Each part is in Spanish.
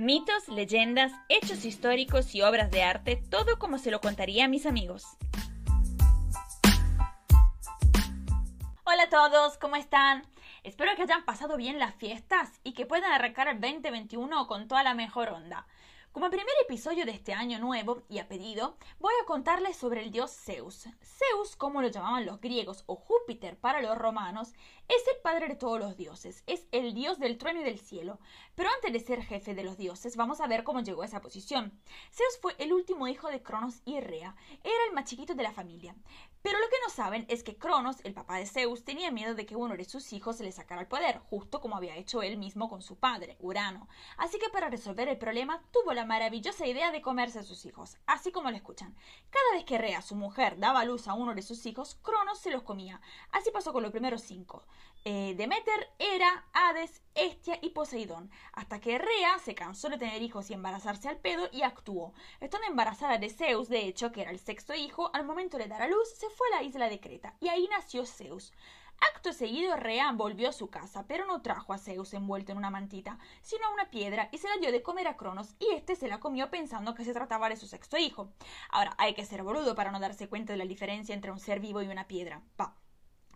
Mitos, leyendas, hechos históricos y obras de arte, todo como se lo contaría a mis amigos. Hola a todos, ¿cómo están? Espero que hayan pasado bien las fiestas y que puedan arrancar el 2021 con toda la mejor onda. Como primer episodio de este año nuevo y a pedido, voy a contarles sobre el dios Zeus. Zeus, como lo llamaban los griegos, o Júpiter para los romanos, es el padre de todos los dioses, es el dios del trueno y del cielo. Pero antes de ser jefe de los dioses, vamos a ver cómo llegó a esa posición. Zeus fue el último hijo de Cronos y Rea, era el más chiquito de la familia. Pero lo que no saben es que Cronos, el papá de Zeus, tenía miedo de que uno de sus hijos se le sacara el poder, justo como había hecho él mismo con su padre, Urano. Así que para resolver el problema tuvo la maravillosa idea de comerse a sus hijos, así como lo escuchan. Cada vez que Rea, su mujer, daba luz a uno de sus hijos, Cronos se los comía. Así pasó con los primeros cinco. Eh, Demeter, Hera, Hades, Hestia y Poseidón, hasta que Rea se cansó de tener hijos y embarazarse al pedo y actuó. Estando embarazada de Zeus, de hecho, que era el sexto hijo, al momento de dar a luz, se fue a la isla de Creta, y ahí nació Zeus. Acto seguido, Rea volvió a su casa, pero no trajo a Zeus envuelto en una mantita, sino a una piedra y se la dio de comer a Cronos, y este se la comió pensando que se trataba de su sexto hijo. Ahora, hay que ser boludo para no darse cuenta de la diferencia entre un ser vivo y una piedra. Pa.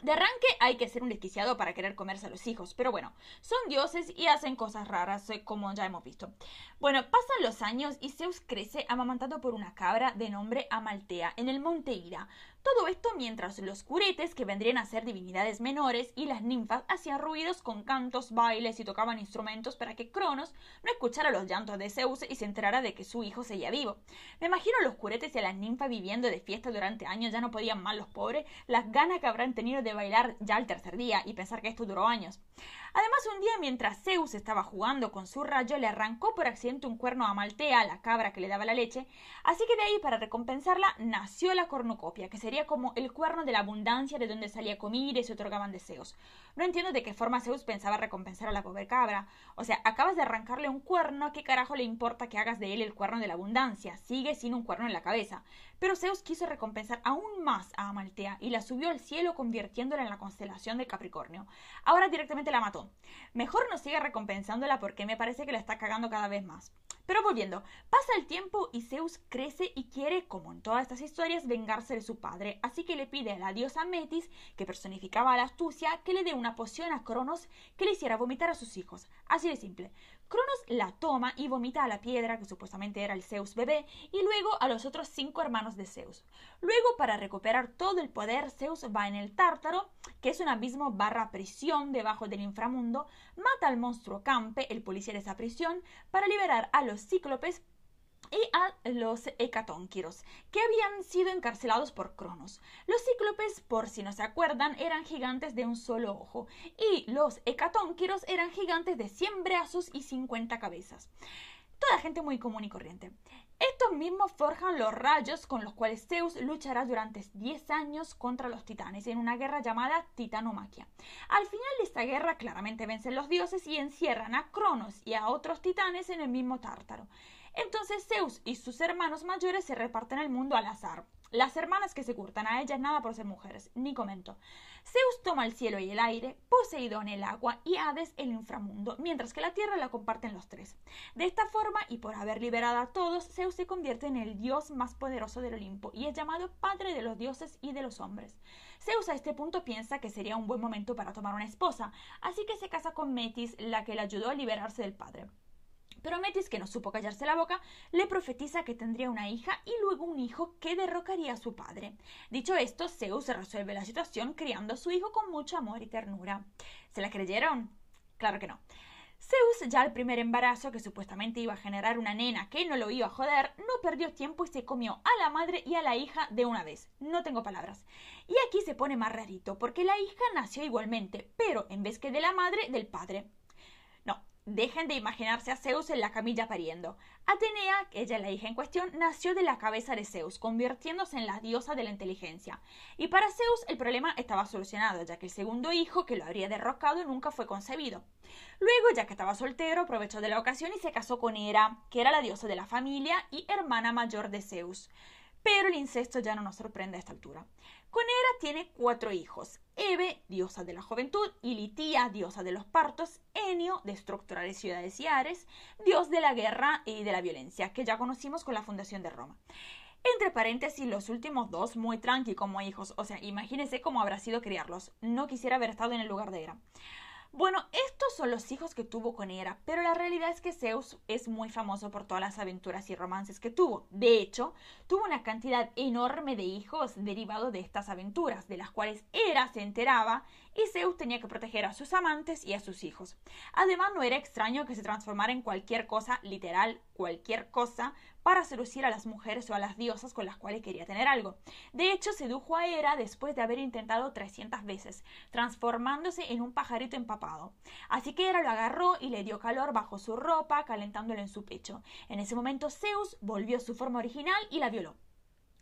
De arranque hay que ser un desquiciado para querer comerse a los hijos, pero bueno, son dioses y hacen cosas raras, eh, como ya hemos visto. Bueno, pasan los años y Zeus crece amamantado por una cabra de nombre Amaltea en el monte Ira. Todo esto mientras los curetes, que vendrían a ser divinidades menores, y las ninfas hacían ruidos con cantos, bailes y tocaban instrumentos para que Cronos no escuchara los llantos de Zeus y se enterara de que su hijo seguía vivo. Me imagino a los curetes y a las ninfas viviendo de fiesta durante años, ya no podían más los pobres, las ganas que habrán tenido de bailar ya el tercer día y pensar que esto duró años. Además, un día mientras Zeus estaba jugando con su rayo, le arrancó por accidente un cuerno a Maltea, la cabra que le daba la leche, así que de ahí, para recompensarla, nació la cornucopia, que sería como el cuerno de la abundancia de donde salía comida y se otorgaban deseos. No entiendo de qué forma Zeus pensaba recompensar a la pobre cabra. O sea, acabas de arrancarle un cuerno, ¿qué carajo le importa que hagas de él el cuerno de la abundancia? Sigue sin un cuerno en la cabeza. Pero Zeus quiso recompensar aún más a Amaltea y la subió al cielo convirtiéndola en la constelación de Capricornio. Ahora directamente la mató. Mejor no siga recompensándola porque me parece que la está cagando cada vez más. Pero volviendo, pasa el tiempo y Zeus crece y quiere, como en todas estas historias, vengarse de su padre, así que le pide a la diosa Metis, que personificaba la astucia, que le dé una poción a Cronos que le hiciera vomitar a sus hijos. Así de simple. Cronos la toma y vomita a la piedra, que supuestamente era el Zeus bebé, y luego a los otros cinco hermanos de Zeus. Luego, para recuperar todo el poder, Zeus va en el Tártaro, que es un abismo barra prisión debajo del inframundo, mata al monstruo Campe, el policía de esa prisión, para liberar a los cíclopes y a los hecatónquiros, que habían sido encarcelados por Cronos. Los cíclopes, por si no se acuerdan, eran gigantes de un solo ojo, y los hecatónquiros eran gigantes de 100 brazos y 50 cabezas. Toda gente muy común y corriente. Estos mismos forjan los rayos con los cuales Zeus luchará durante 10 años contra los titanes en una guerra llamada Titanomaquia. Al final de esta guerra claramente vencen los dioses y encierran a Cronos y a otros titanes en el mismo Tártaro. Entonces Zeus y sus hermanos mayores se reparten el mundo al azar. Las hermanas que se curtan a ellas nada por ser mujeres, ni comento. Zeus toma el cielo y el aire, Poseidón el agua y Hades el inframundo, mientras que la tierra la comparten los tres. De esta forma, y por haber liberado a todos, Zeus se convierte en el dios más poderoso del Olimpo y es llamado padre de los dioses y de los hombres. Zeus a este punto piensa que sería un buen momento para tomar una esposa, así que se casa con Metis, la que le ayudó a liberarse del padre. Pero Metis, que no supo callarse la boca, le profetiza que tendría una hija y luego un hijo que derrocaría a su padre. Dicho esto, Zeus resuelve la situación criando a su hijo con mucho amor y ternura. ¿Se la creyeron? Claro que no. Zeus, ya al primer embarazo, que supuestamente iba a generar una nena que no lo iba a joder, no perdió tiempo y se comió a la madre y a la hija de una vez. No tengo palabras. Y aquí se pone más rarito, porque la hija nació igualmente, pero en vez que de la madre, del padre. Dejen de imaginarse a Zeus en la camilla pariendo. Atenea, ella la hija en cuestión, nació de la cabeza de Zeus, convirtiéndose en la diosa de la inteligencia. Y para Zeus el problema estaba solucionado, ya que el segundo hijo que lo habría derrocado nunca fue concebido. Luego, ya que estaba soltero, aprovechó de la ocasión y se casó con Hera, que era la diosa de la familia y hermana mayor de Zeus. Pero el incesto ya no nos sorprende a esta altura. Con Hera tiene cuatro hijos. Eve, diosa de la juventud, Ilitia, diosa de los partos, Enio, destructora de ciudades y ares, dios de la guerra y de la violencia, que ya conocimos con la fundación de Roma. Entre paréntesis, los últimos dos muy tranqui como hijos, o sea, imagínense cómo habrá sido criarlos. No quisiera haber estado en el lugar de Hera. Bueno, estos son los hijos que tuvo con Hera, pero la realidad es que Zeus es muy famoso por todas las aventuras y romances que tuvo. De hecho, tuvo una cantidad enorme de hijos derivados de estas aventuras, de las cuales Hera se enteraba y Zeus tenía que proteger a sus amantes y a sus hijos. Además, no era extraño que se transformara en cualquier cosa, literal, cualquier cosa, para seducir a las mujeres o a las diosas con las cuales quería tener algo. De hecho, sedujo a Hera después de haber intentado 300 veces, transformándose en un pajarito empapado. Así que Hera lo agarró y le dio calor bajo su ropa, calentándolo en su pecho. En ese momento Zeus volvió a su forma original y la violó.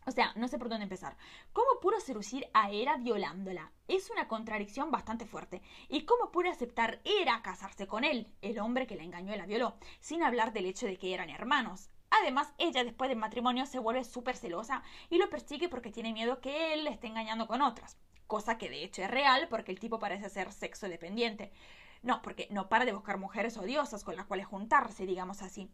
O sea, no sé por dónde empezar. ¿Cómo pudo seducir a Hera violándola? Es una contradicción bastante fuerte. ¿Y cómo pudo aceptar Hera casarse con él, el hombre que la engañó y la violó, sin hablar del hecho de que eran hermanos? Además, ella después del matrimonio se vuelve súper celosa y lo persigue porque tiene miedo que él le esté engañando con otras. Cosa que de hecho es real porque el tipo parece ser sexo dependiente. No, porque no para de buscar mujeres odiosas con las cuales juntarse, digamos así.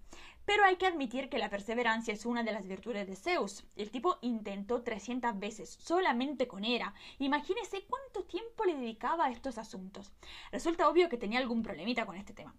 Pero hay que admitir que la perseverancia es una de las virtudes de Zeus. El tipo intentó 300 veces, solamente con Hera. Imagínese cuánto tiempo le dedicaba a estos asuntos. Resulta obvio que tenía algún problemita con este tema.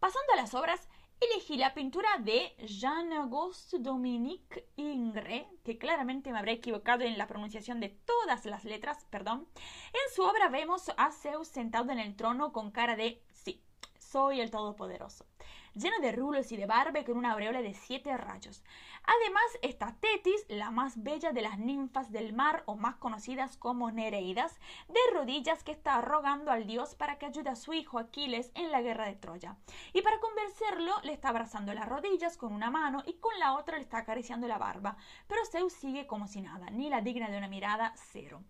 Pasando a las obras, elegí la pintura de Jean-Auguste Dominique Ingres, que claramente me habré equivocado en la pronunciación de todas las letras, perdón. En su obra vemos a Zeus sentado en el trono con cara de sí, soy el Todopoderoso lleno de rulos y de barbe con una aureola de siete rayos. Además está Tetis, la más bella de las ninfas del mar o más conocidas como Nereidas, de rodillas que está rogando al dios para que ayude a su hijo Aquiles en la guerra de Troya. Y para convencerlo le está abrazando las rodillas con una mano y con la otra le está acariciando la barba. Pero Zeus sigue como si nada, ni la digna de una mirada cero.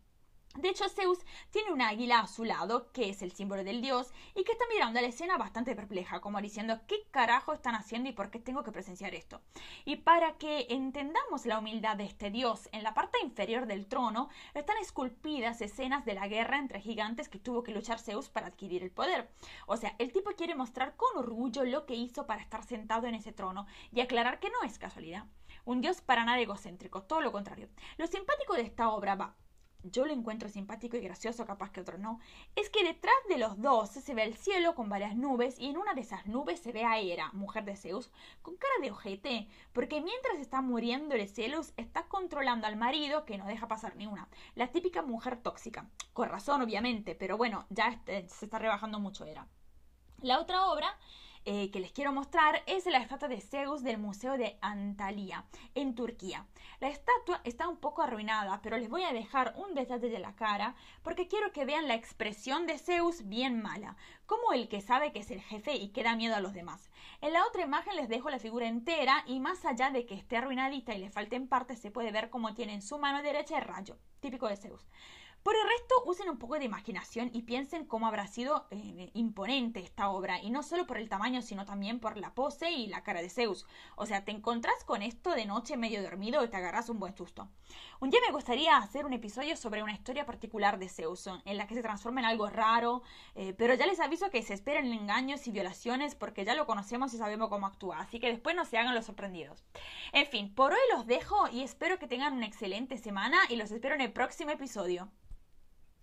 De hecho, Zeus tiene un águila a su lado, que es el símbolo del dios, y que está mirando a la escena bastante perpleja, como diciendo ¿qué carajo están haciendo y por qué tengo que presenciar esto? Y para que entendamos la humildad de este dios, en la parte inferior del trono están esculpidas escenas de la guerra entre gigantes que tuvo que luchar Zeus para adquirir el poder. O sea, el tipo quiere mostrar con orgullo lo que hizo para estar sentado en ese trono y aclarar que no es casualidad. Un dios para nada egocéntrico, todo lo contrario. Lo simpático de esta obra va yo lo encuentro simpático y gracioso, capaz que otro no, es que detrás de los dos se ve el cielo con varias nubes y en una de esas nubes se ve a Hera, mujer de Zeus, con cara de ojete, porque mientras está muriendo el Zeus está controlando al marido que no deja pasar ni una. La típica mujer tóxica. Con razón, obviamente, pero bueno, ya este, se está rebajando mucho Hera. La otra obra eh, que les quiero mostrar es la estatua de Zeus del Museo de Antalya, en Turquía. La estatua está un poco arruinada, pero les voy a dejar un detalle de la cara porque quiero que vean la expresión de Zeus bien mala, como el que sabe que es el jefe y que da miedo a los demás. En la otra imagen les dejo la figura entera y más allá de que esté arruinadita y le falten partes, se puede ver cómo tiene en su mano derecha el rayo, típico de Zeus. Por el resto, usen un poco de imaginación y piensen cómo habrá sido eh, imponente esta obra, y no solo por el tamaño, sino también por la pose y la cara de Zeus. O sea, te encontrás con esto de noche medio dormido y te agarras un buen susto. Un día me gustaría hacer un episodio sobre una historia particular de Zeus, en la que se transforma en algo raro, eh, pero ya les aviso que se esperen engaños y violaciones porque ya lo conocemos y sabemos cómo actúa, así que después no se hagan los sorprendidos. En fin, por hoy los dejo y espero que tengan una excelente semana y los espero en el próximo episodio.